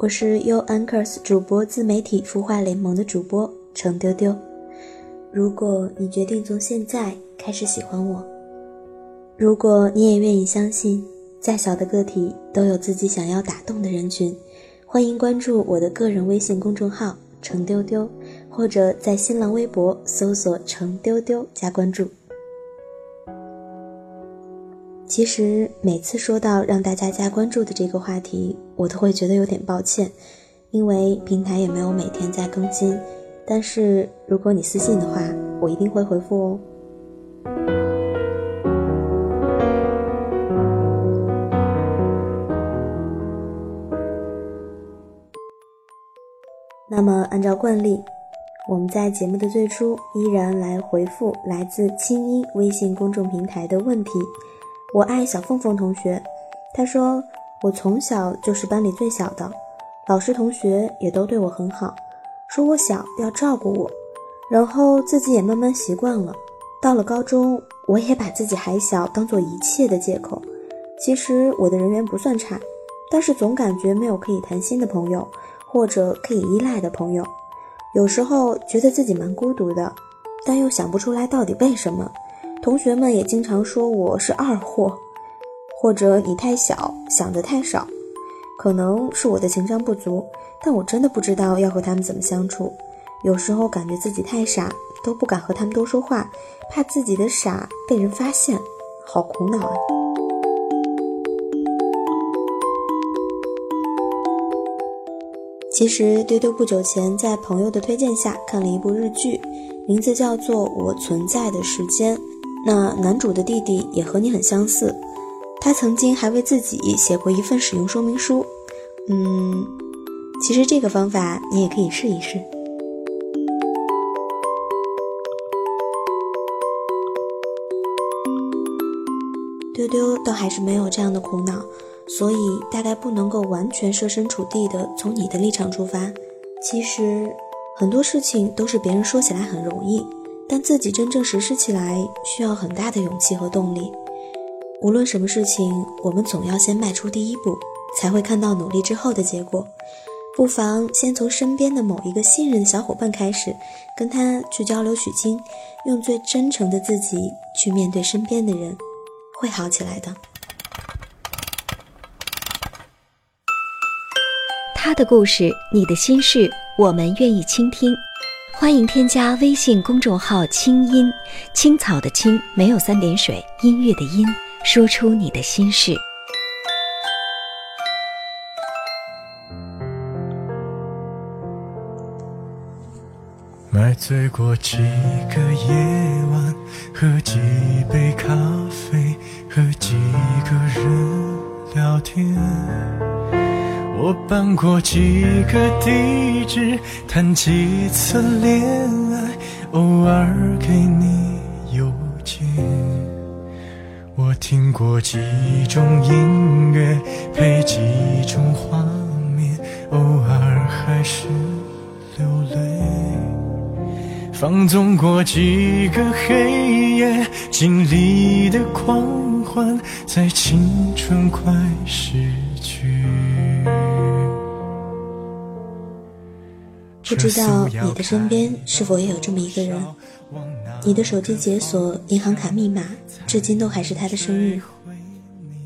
我是 U Anchors 主播自媒体孵化联盟的主播程丢丢。如果你决定从现在开始喜欢我，如果你也愿意相信，再小的个体都有自己想要打动的人群，欢迎关注我的个人微信公众号程丢丢，或者在新浪微博搜索程丢丢加关注。其实每次说到让大家加关注的这个话题，我都会觉得有点抱歉，因为平台也没有每天在更新。但是如果你私信的话，我一定会回复哦。那么按照惯例，我们在节目的最初依然来回复来自清音微信公众平台的问题。我爱小凤凤同学，她说我从小就是班里最小的，老师同学也都对我很好，说我小要照顾我，然后自己也慢慢习惯了。到了高中，我也把自己还小当做一切的借口。其实我的人缘不算差，但是总感觉没有可以谈心的朋友，或者可以依赖的朋友。有时候觉得自己蛮孤独的，但又想不出来到底为什么。同学们也经常说我是二货，或者你太小，想的太少，可能是我的情商不足，但我真的不知道要和他们怎么相处。有时候感觉自己太傻，都不敢和他们多说话，怕自己的傻被人发现，好苦恼啊！其实丢丢不久前在朋友的推荐下看了一部日剧，名字叫做《我存在的时间》。那男主的弟弟也和你很相似，他曾经还为自己写过一份使用说明书。嗯，其实这个方法你也可以试一试。丢丢倒还是没有这样的苦恼，所以大概不能够完全设身处地的从你的立场出发。其实很多事情都是别人说起来很容易。但自己真正实施起来需要很大的勇气和动力。无论什么事情，我们总要先迈出第一步，才会看到努力之后的结果。不妨先从身边的某一个信任的小伙伴开始，跟他去交流取经，用最真诚的自己去面对身边的人，会好起来的。他的故事，你的心事，我们愿意倾听。欢迎添加微信公众号“清音青草”的青没有三点水，音乐的音，说出你的心事。买醉过几个夜晚，喝几杯咖啡，和几个人聊天。我搬过几个地址，谈几次恋爱，偶尔给你邮件。我听过几种音乐，配几种画面，偶尔还是流泪。放纵过几个黑夜，经历的狂欢，在青春快逝。不知道你的身边是否也有这么一个人？你的手机解锁银行卡密码，至今都还是他的生日。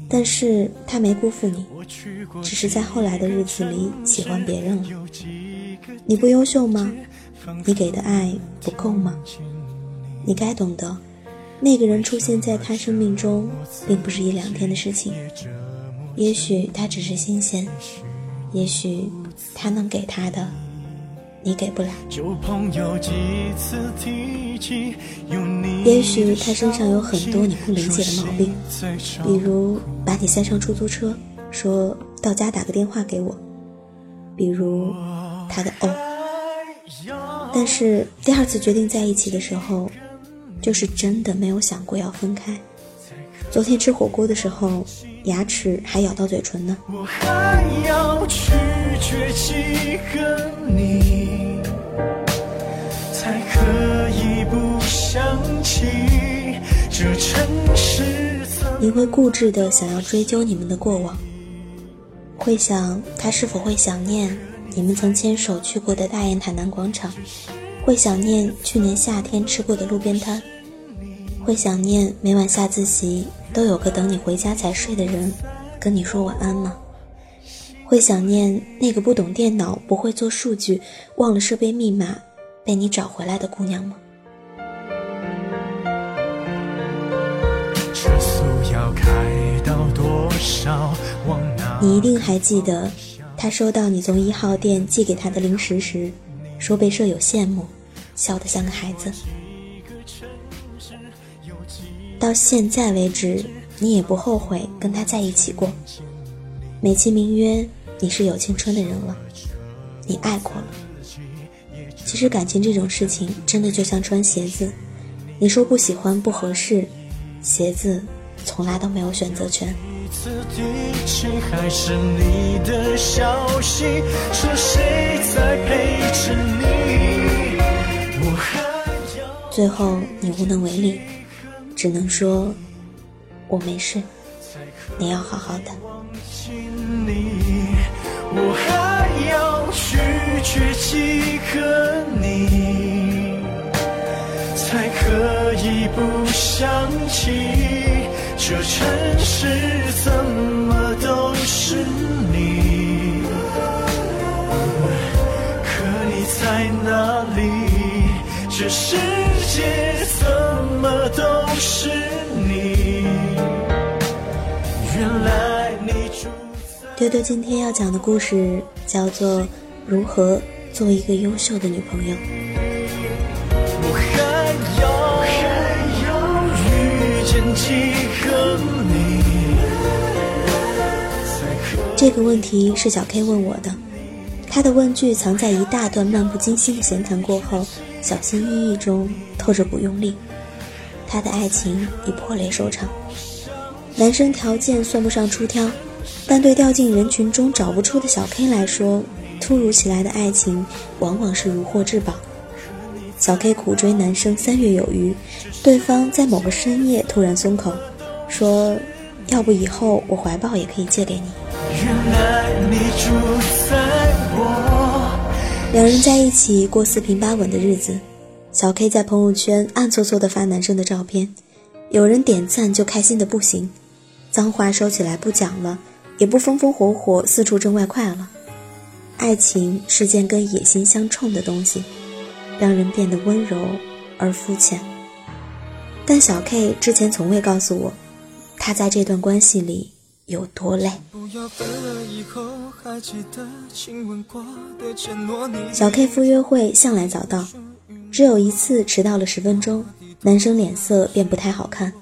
但是他没辜负你，只是在后来的日子里喜欢别人了。你不优秀吗？你给的爱不够吗？你该懂得，那个人出现在他生命中，并不是一两天的事情。也许他只是新鲜，也许他能给他的。你给不了。也许他身上有很多你不理解的毛病，比如把你塞上出租车，说到家打个电话给我；比如他的哦，但是第二次决定在一起的时候，就是真的没有想过要分开。昨天吃火锅的时候，牙齿还咬到嘴唇呢。我还要拒绝几个你，才可以不想起这城市你会固执的想要追究你们的过往，会想他是否会想念你们曾牵手去过的大雁塔南广场，会想念去年夏天吃过的路边摊，会想念每晚下自习都有个等你回家才睡的人跟你说晚安吗？会想念那个不懂电脑、不会做数据、忘了设备密码被你找回来的姑娘吗？你一定还记得，他收到你从一号店寄给他的零食时，说被舍友羡慕，笑得像个孩子。到现在为止，你也不后悔跟他在一起过，美其名曰你是有青春的人了，你爱过了。其实感情这种事情，真的就像穿鞋子，你说不喜欢不合适，鞋子从来都没有选择权。还是你的消息，是谁在陪着你？最后你无能为力，只能说，我没事，你要好好的。我还要拒绝几个你，才可以不想起这城市怎么都是你。可你在哪里？这世界怎么都是你？原来你住在。丢丢今天要讲的故事叫做《如何做一个优秀的女朋友》。我还要遇见几个你，这个问题是小 K 问我的，他的问句藏在一大段漫不经心的闲谈过后，小心翼翼中透着不用力。他的爱情以破裂收场。男生条件算不上出挑，但对掉进人群中找不出的小 K 来说，突如其来的爱情往往是如获至宝。小 K 苦追男生三月有余，对方在某个深夜突然松口，说：“要不以后我怀抱也可以借给你。”原来你住在我。两人在一起过四平八稳的日子，小 K 在朋友圈暗搓搓地发男生的照片，有人点赞就开心的不行，脏话收起来不讲了，也不风风火火四处挣外快了。爱情是件跟野心相冲的东西，让人变得温柔而肤浅。但小 K 之前从未告诉我，他在这段关系里有多累。小 K 赴约会向来早到，只有一次迟到了十分钟，男生脸色便不太好看，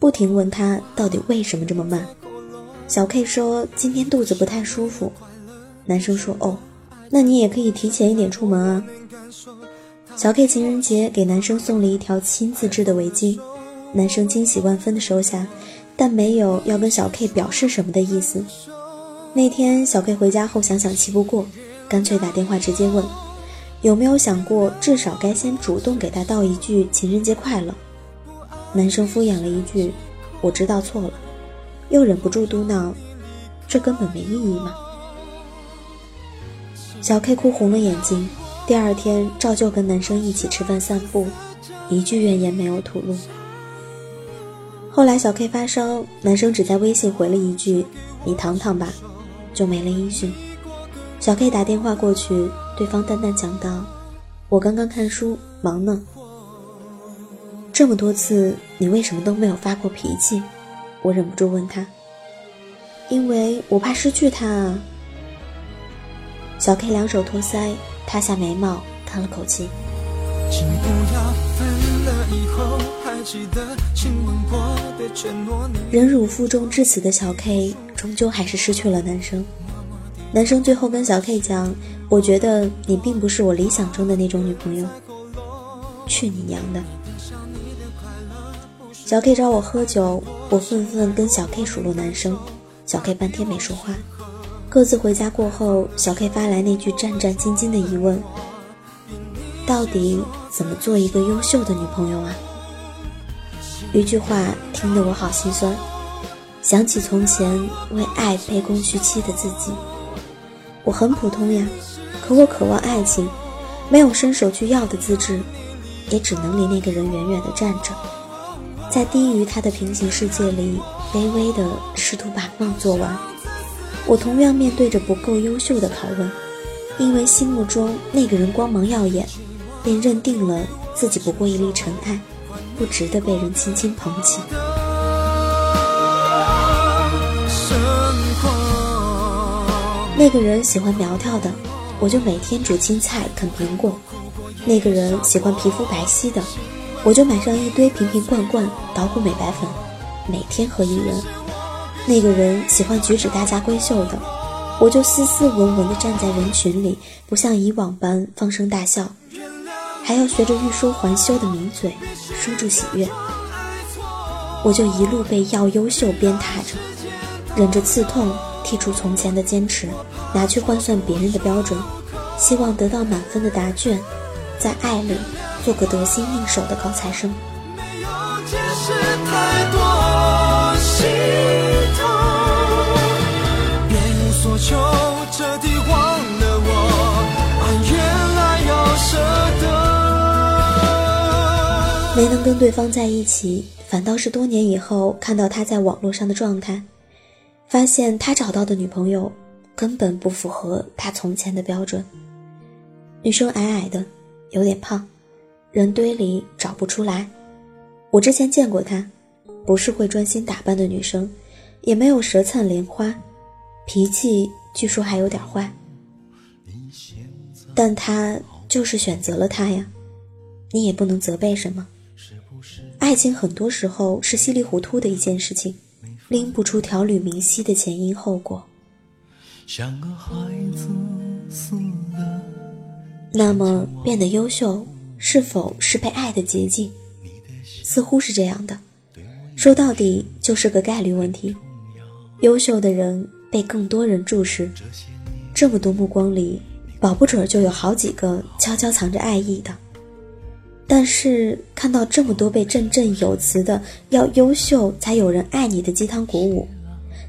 不停问他到底为什么这么慢。小 K 说今天肚子不太舒服，男生说哦，那你也可以提前一点出门啊。小 K 情人节给男生送了一条亲自织的围巾，男生惊喜万分的收下，但没有要跟小 K 表示什么的意思。那天小 K 回家后想想气不过，干脆打电话直接问，有没有想过至少该先主动给他道一句情人节快乐。男生敷衍了一句，我知道错了，又忍不住嘟囔，这根本没意义嘛。小 K 哭红了眼睛，第二天照旧跟男生一起吃饭散步，一句怨言没有吐露。后来小 K 发烧，男生只在微信回了一句“你躺躺吧”，就没了音讯。小 K 打电话过去，对方淡淡讲道：“我刚刚看书，忙呢。”这么多次，你为什么都没有发过脾气？我忍不住问他。因为我怕失去他啊。小 K 两手托腮，塌下眉毛，叹了口气。请不要分了以后还记得亲吻过的承诺你。忍辱负重至此的小 K，终究还是失去了男生。男生最后跟小 K 讲，我觉得你并不是我理想中的那种女朋友。去你娘的！小 K 找我喝酒，我愤愤跟小 K 数落男生，小 K 半天没说话。各自回家过后，小 K 发来那句战战兢兢的疑问：到底怎么做一个优秀的女朋友啊？一句话听得我好心酸，想起从前为爱卑躬屈膝的自己。我很普通呀，可我渴望爱情，没有伸手去要的资质，也只能离那个人远远的站着，在低于他的平行世界里，卑微的试图把梦做完。我同样面对着不够优秀的拷问，因为心目中那个人光芒耀眼，便认定了自己不过一粒尘埃。不值得被人轻轻捧起。那个人喜欢苗条的，我就每天煮青菜啃苹果；那个人喜欢皮肤白皙的，我就买上一堆瓶瓶罐罐捣鼓美白粉，每天喝一人；那个人喜欢举止大家闺秀的，我就斯斯文文地站在人群里，不像以往般放声大笑。还要学着欲说还休的抿嘴，收住喜悦。我就一路被要优秀鞭挞着，忍着刺痛，剔除从前的坚持，拿去换算别人的标准，希望得到满分的答卷，在爱里做个得心应手的高材生。没能跟对方在一起，反倒是多年以后看到他在网络上的状态，发现他找到的女朋友根本不符合他从前的标准。女生矮矮的，有点胖，人堆里找不出来。我之前见过她，不是会专心打扮的女生，也没有舌灿莲花，脾气据说还有点坏。但她就是选择了他呀，你也不能责备什么。爱情很多时候是稀里糊涂的一件事情，拎不出条理明晰的前因后果。那么，变得优秀是否是被爱的捷径？似乎是这样的。说到底，就是个概率问题。优秀的人被更多人注视，这么多目光里，保不准就有好几个悄悄藏着爱意的。但是看到这么多被振振有词的要优秀才有人爱你的鸡汤鼓舞，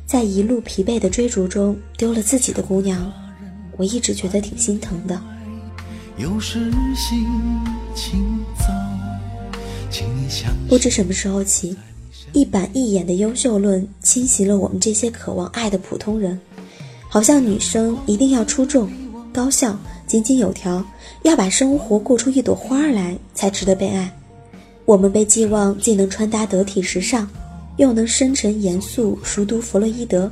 在一路疲惫的追逐中丢了自己的姑娘，我一直觉得挺心疼的。不知什么时候起，一板一眼的优秀论侵袭了我们这些渴望爱的普通人，好像女生一定要出众、高效。井井有条，要把生活过出一朵花来才值得被爱。我们被寄望既能穿搭得体时尚，又能深沉严肃熟读弗洛伊德，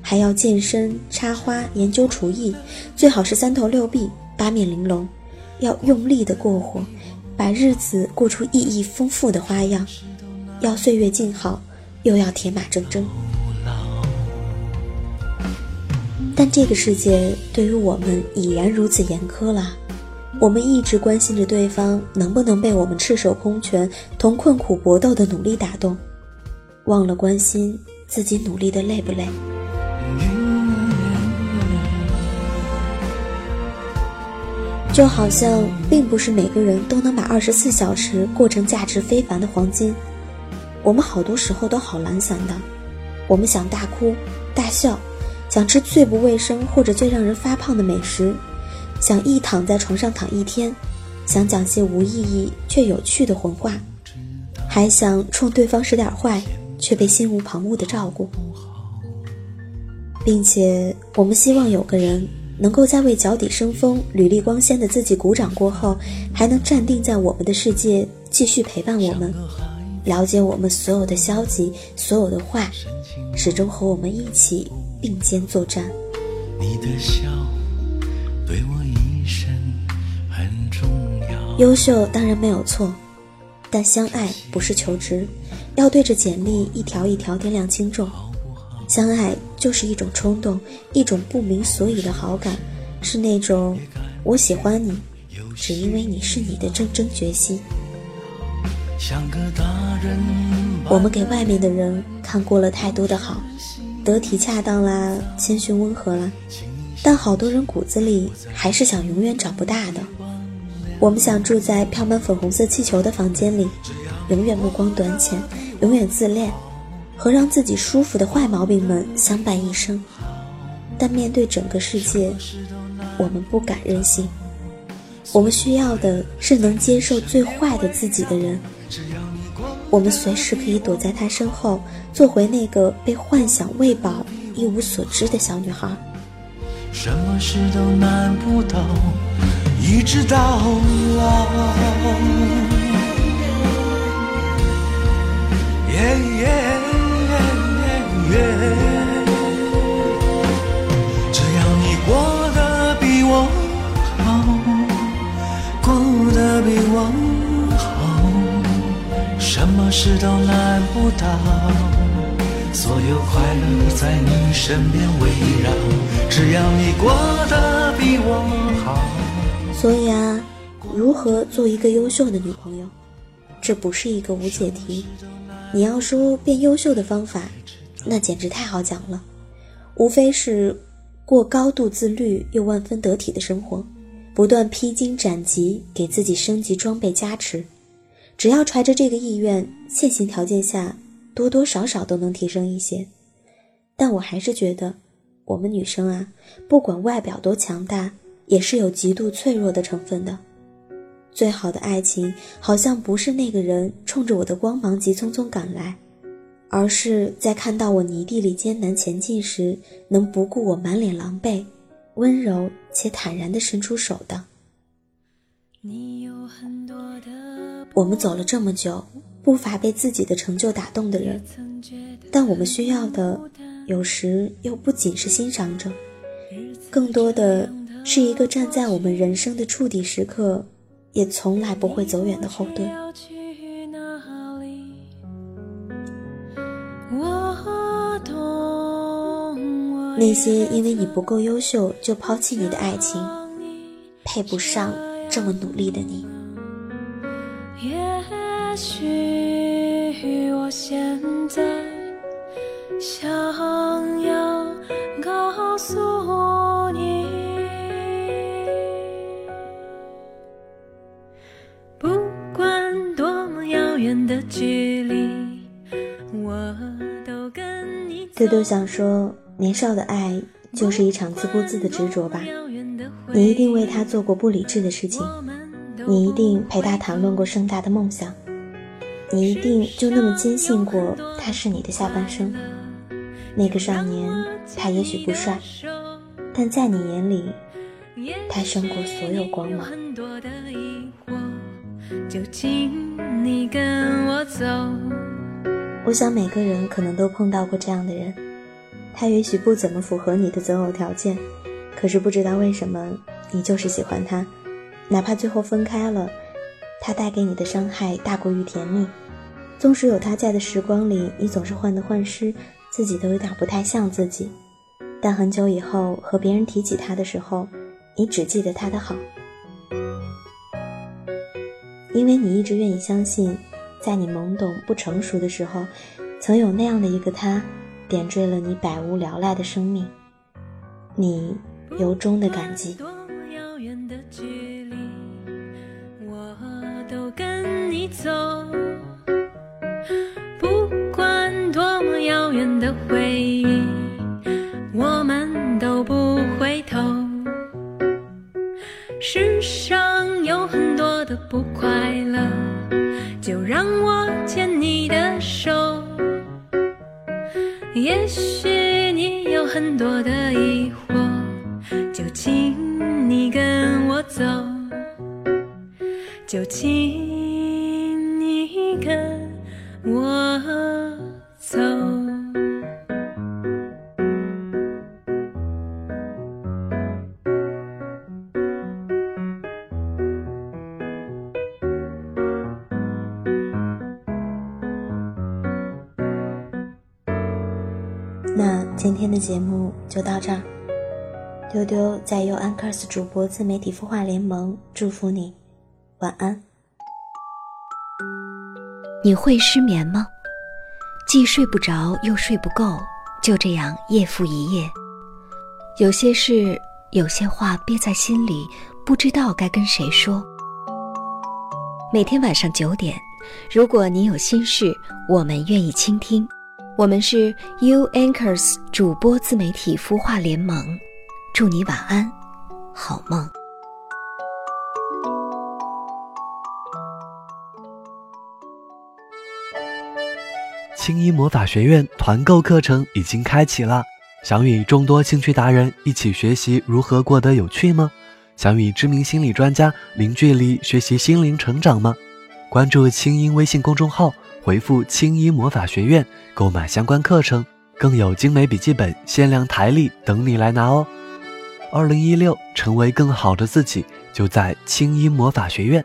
还要健身插花研究厨艺，最好是三头六臂八面玲珑，要用力的过活，把日子过出意义丰富的花样，要岁月静好，又要铁马铮铮。但这个世界对于我们已然如此严苛了，我们一直关心着对方能不能被我们赤手空拳同困苦搏斗的努力打动，忘了关心自己努力的累不累。就好像并不是每个人都能把二十四小时过成价值非凡的黄金，我们好多时候都好懒散的，我们想大哭大笑。想吃最不卫生或者最让人发胖的美食，想一躺在床上躺一天，想讲些无意义却有趣的混话，还想冲对方使点坏，却被心无旁骛的照顾，并且我们希望有个人能够在为脚底生风、履历光鲜的自己鼓掌过后，还能站定在我们的世界，继续陪伴我们，了解我们所有的消极、所有的坏，始终和我们一起。并肩作战。你的笑对我一生很重要优秀当然没有错，但相爱不是求职，要对着简历一条一条掂量轻重。相爱就是一种冲动，一种不明所以的好感，是那种我喜欢你，只因为你是你的铮铮决心。我们给外面的人看过了太多的好，得体恰当啦，谦逊温和啦，但好多人骨子里还是想永远长不大的。我们想住在飘满粉红色气球的房间里，永远目光短浅，永远自恋，和让自己舒服的坏毛病们相伴一生。但面对整个世界，我们不敢任性。我们需要的是能接受最坏的自己的人。我们随时可以躲在他身后，做回那个被幻想喂饱、一无所知的小女孩。什么事都难不倒。一直到老，事都难不倒。所有快乐在你身边围绕，只要你过得比我好。所以啊，如何做一个优秀的女朋友，这不是一个无解题。你要说变优秀的方法，那简直太好讲了，无非是过高度自律又万分得体的生活，不断披荆斩棘，给自己升级装备加持。只要揣着这个意愿，现行条件下多多少少都能提升一些。但我还是觉得，我们女生啊，不管外表多强大。也是有极度脆弱的成分的。最好的爱情，好像不是那个人冲着我的光芒急匆匆赶来，而是在看到我泥地里艰难前进时，能不顾我满脸狼狈，温柔且坦然地伸出手的。我们走了这么久，不乏被自己的成就打动的人，但我们需要的，有时又不仅是欣赏者，更多的。是一个站在我们人生的触底时刻，也从来不会走远的后盾。那些因为你不够优秀就抛弃你的爱情，配不上这么努力的你。也许我现在想要告诉。豆豆想说，年少的爱就是一场自顾自的执着吧。你一定为他做过不理智的事情，你一定陪他谈论过盛大的梦想，你一定就那么坚信过他是你的下半生。那个少年，他也许不帅，但在你眼里，他胜过所有光芒。我想每个人可能都碰到过这样的人，他也许不怎么符合你的择偶条件，可是不知道为什么你就是喜欢他，哪怕最后分开了，他带给你的伤害大过于甜蜜。纵使有他在的时光里，你总是患得患失，自己都有点不太像自己，但很久以后和别人提起他的时候，你只记得他的好。因为你一直愿意相信，在你懵懂不成熟的时候，曾有那样的一个他，点缀了你百无聊赖的生命。你由衷的感激。走不管多么遥远的回忆，我们都不回头。世上有很多的不快乐，就让我牵你的手。也许你有很多的疑惑，就请你跟我走，就请那今天的节目就到这儿。丢丢在由 Anchors 主播自媒体孵化联盟祝福你，晚安。你会失眠吗？既睡不着又睡不够，就这样夜复一夜。有些事，有些话憋在心里，不知道该跟谁说。每天晚上九点，如果你有心事，我们愿意倾听。我们是 U Anchors 主播自媒体孵化联盟。祝你晚安，好梦。青衣魔法学院团购课程已经开启了，想与众多兴趣达人一起学习如何过得有趣吗？想与知名心理专家零距离学习心灵成长吗？关注青音微信公众号，回复“青衣魔法学院”购买相关课程，更有精美笔记本、限量台历等你来拿哦。二零一六，成为更好的自己，就在青衣魔法学院。